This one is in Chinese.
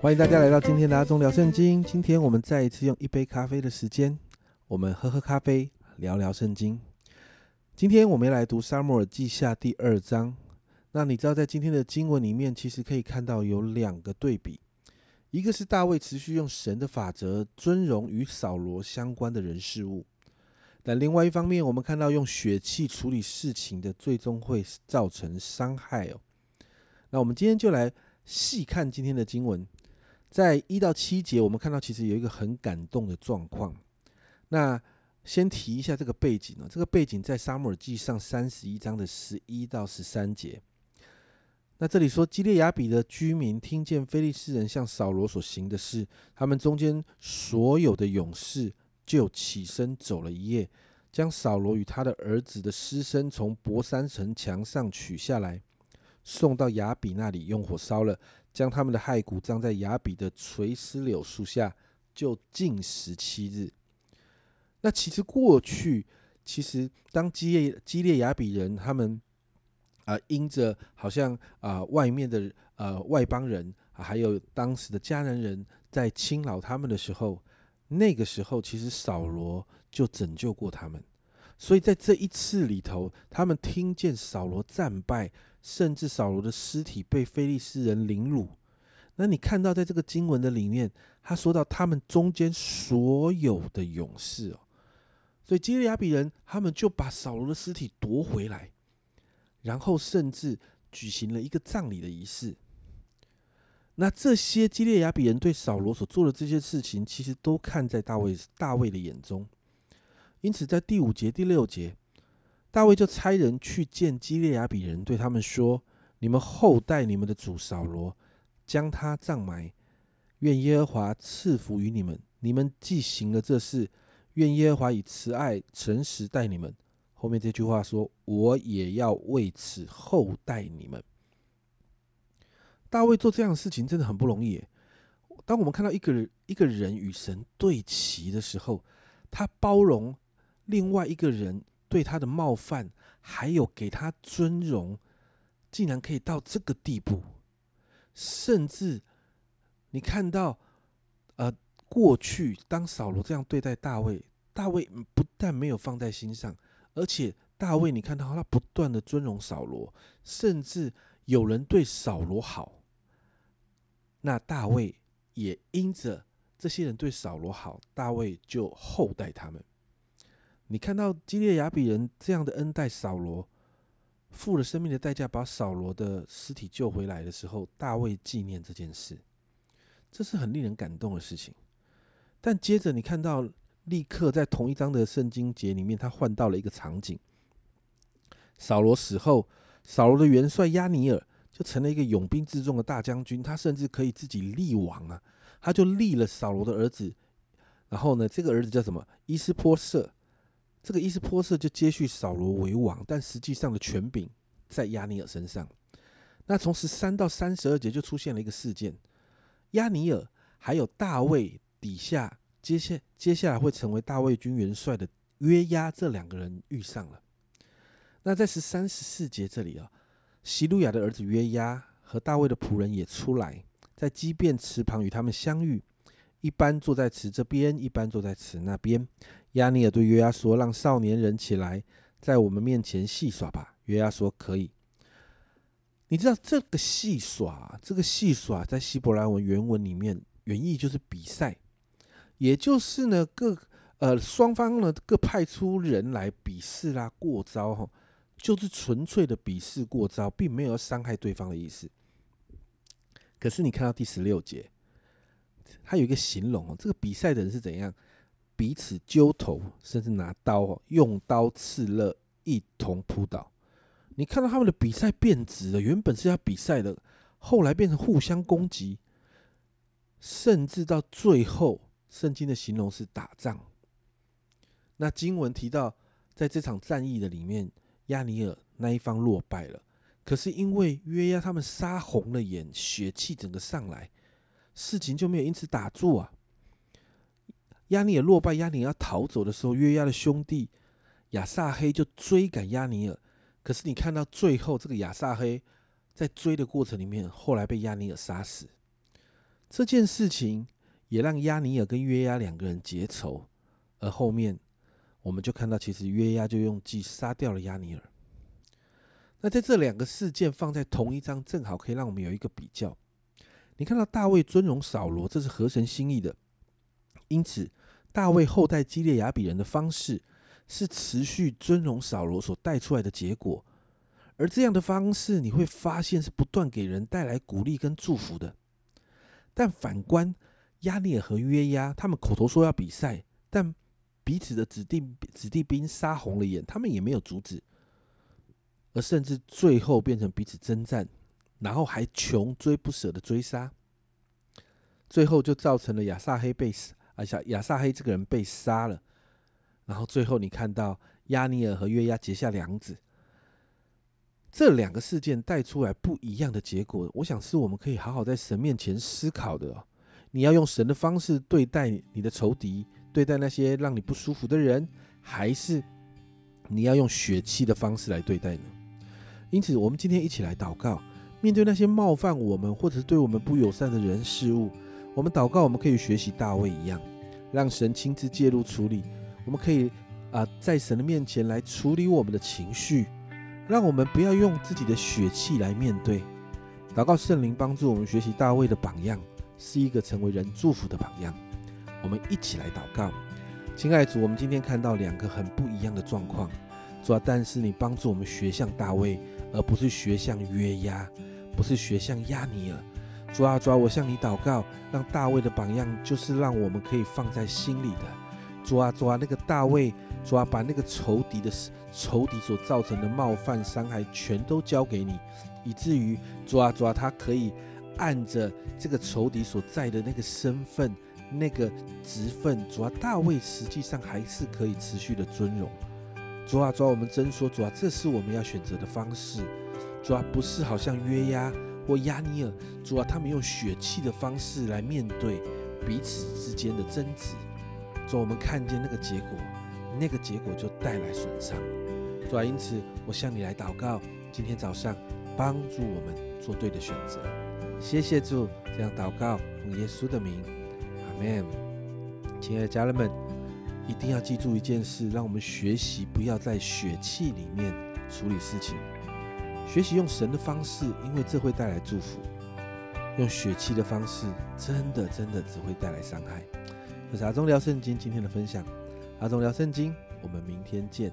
欢迎大家来到今天的阿忠聊圣经。今天我们再一次用一杯咖啡的时间，我们喝喝咖啡，聊聊圣经。今天我们要来读《沙漠耳记下》第二章。那你知道，在今天的经文里面，其实可以看到有两个对比：一个是大卫持续用神的法则尊荣与扫罗相关的人事物；但另外一方面，我们看到用血气处理事情的，最终会造成伤害哦。那我们今天就来细看今天的经文。在一到七节，我们看到其实有一个很感动的状况。那先提一下这个背景呢，这个背景在《沙漠耳记上》三十一章的十一到十三节。那这里说，基列雅比的居民听见非利士人向扫罗所行的事，他们中间所有的勇士就起身走了一夜，将扫罗与他的儿子的尸身从博山城墙上取下来，送到雅比那里，用火烧了。将他们的骸骨葬在雅比的垂丝柳树下，就禁食七日。那其实过去，其实当基列基列雅比人他们啊，因着好像啊外面的呃外邦人啊，还有当时的迦南人在侵扰他们的时候，那个时候其实扫罗就拯救过他们。所以在这一次里头，他们听见扫罗战败。甚至扫罗的尸体被非利士人凌辱，那你看到在这个经文的里面，他说到他们中间所有的勇士哦，所以基列亚比人他们就把扫罗的尸体夺回来，然后甚至举行了一个葬礼的仪式。那这些基列亚比人对扫罗所做的这些事情，其实都看在大卫大卫的眼中，因此在第五节、第六节。大卫就差人去见基列亚比人，对他们说：“你们后代你们的主扫罗，将他葬埋。愿耶和华赐福于你们。你们既行了这事，愿耶和华以慈爱诚实待你们。”后面这句话说：“我也要为此厚待你们。”大卫做这样的事情真的很不容易。当我们看到一个人一个人与神对齐的时候，他包容另外一个人。对他的冒犯，还有给他尊荣，竟然可以到这个地步，甚至你看到，呃，过去当扫罗这样对待大卫，大卫不但没有放在心上，而且大卫你看到他不断的尊荣扫罗，甚至有人对扫罗好，那大卫也因着这些人对扫罗好，大卫就厚待他们。你看到基列雅比人这样的恩待扫罗，付了生命的代价把扫罗的尸体救回来的时候，大卫纪念这件事，这是很令人感动的事情。但接着你看到，立刻在同一章的圣经节里面，他换到了一个场景：扫罗死后，扫罗的元帅亚尼尔就成了一个勇兵自重的大将军，他甚至可以自己立王啊！他就立了扫罗的儿子，然后呢，这个儿子叫什么？伊斯波瑟。这个伊斯波瑟就接续扫罗为王，但实际上的权柄在亚尼尔身上。那从十三到三十二节就出现了一个事件：亚尼尔还有大卫底下接下接下来会成为大卫军元帅的约押这两个人遇上了。那在十三十四节这里啊，希路亚的儿子约押和大卫的仆人也出来，在畸变池旁与他们相遇，一般坐在池这边，一般坐在池那边。亚尼尔对约押说：“让少年人起来，在我们面前戏耍吧。”约押说：“可以。”你知道这个戏耍，这个戏耍在希伯来文原文里面原意就是比赛，也就是呢各呃双方呢各派出人来比试啦过招哈，就是纯粹的比试过招，并没有伤害对方的意思。可是你看到第十六节，他有一个形容哦，这个比赛的人是怎样？彼此揪头，甚至拿刀用刀刺勒，一同扑倒。你看到他们的比赛变质了，原本是要比赛的，后来变成互相攻击，甚至到最后，圣经的形容是打仗。那经文提到，在这场战役的里面，亚尼尔那一方落败了，可是因为约押他们杀红了眼，血气整个上来，事情就没有因此打住啊。亚尼尔落败，亚尼尔要逃走的时候，约押的兄弟亚撒黑就追赶亚尼尔。可是你看到最后，这个亚撒黑在追的过程里面，后来被亚尼尔杀死。这件事情也让亚尼尔跟约押两个人结仇，而后面我们就看到，其实约押就用计杀掉了亚尼尔。那在这两个事件放在同一章，正好可以让我们有一个比较。你看到大卫尊荣扫罗，这是合神心意的，因此大卫后代激烈雅比人的方式是持续尊荣扫罗所带出来的结果。而这样的方式，你会发现是不断给人带来鼓励跟祝福的。但反观亚尼尔和约押，他们口头说要比赛，但彼此的子弟子弟兵杀红了眼，他们也没有阻止，而甚至最后变成彼此征战，然后还穷追不舍的追杀，最后就造成了亚撒黑被而且亚撒黑这个人被杀了。然后最后你看到亚尼尔和约押结下梁子。这两个事件带出来不一样的结果，我想是我们可以好好在神面前思考的。哦你要用神的方式对待你的仇敌，对待那些让你不舒服的人，还是你要用血气的方式来对待呢？因此，我们今天一起来祷告，面对那些冒犯我们或者是对我们不友善的人事物，我们祷告，我们可以学习大卫一样，让神亲自介入处理。我们可以啊，在神的面前来处理我们的情绪。让我们不要用自己的血气来面对，祷告圣灵帮助我们学习大卫的榜样，是一个成为人祝福的榜样。我们一起来祷告，亲爱的主，我们今天看到两个很不一样的状况，主啊，但是你帮助我们学像大卫，而不是学像约押，不是学像亚尼尔。主啊，主啊，我向你祷告，让大卫的榜样就是让我们可以放在心里的。主啊，主啊，那个大卫。主啊，把那个仇敌的仇敌所造成的冒犯伤害全都交给你，以至于主啊主啊，他可以按着这个仇敌所在的那个身份、那个职分，主啊，大卫实际上还是可以持续的尊荣。主啊主啊，我们真说主啊，这是我们要选择的方式。主啊，不是好像约押或亚尼尔，主啊，他们用血气的方式来面对彼此之间的争执。主，我们看见那个结果。那个结果就带来损伤，主啊，因此我向你来祷告，今天早上帮助我们做对的选择。谢谢主，这样祷告奉耶稣的名，阿门。亲爱的家人们，一定要记住一件事，让我们学习不要在血气里面处理事情，学习用神的方式，因为这会带来祝福。用血气的方式，真的真的只会带来伤害。这是阿忠聊圣经今天的分享。阿忠聊圣经，我们明天见。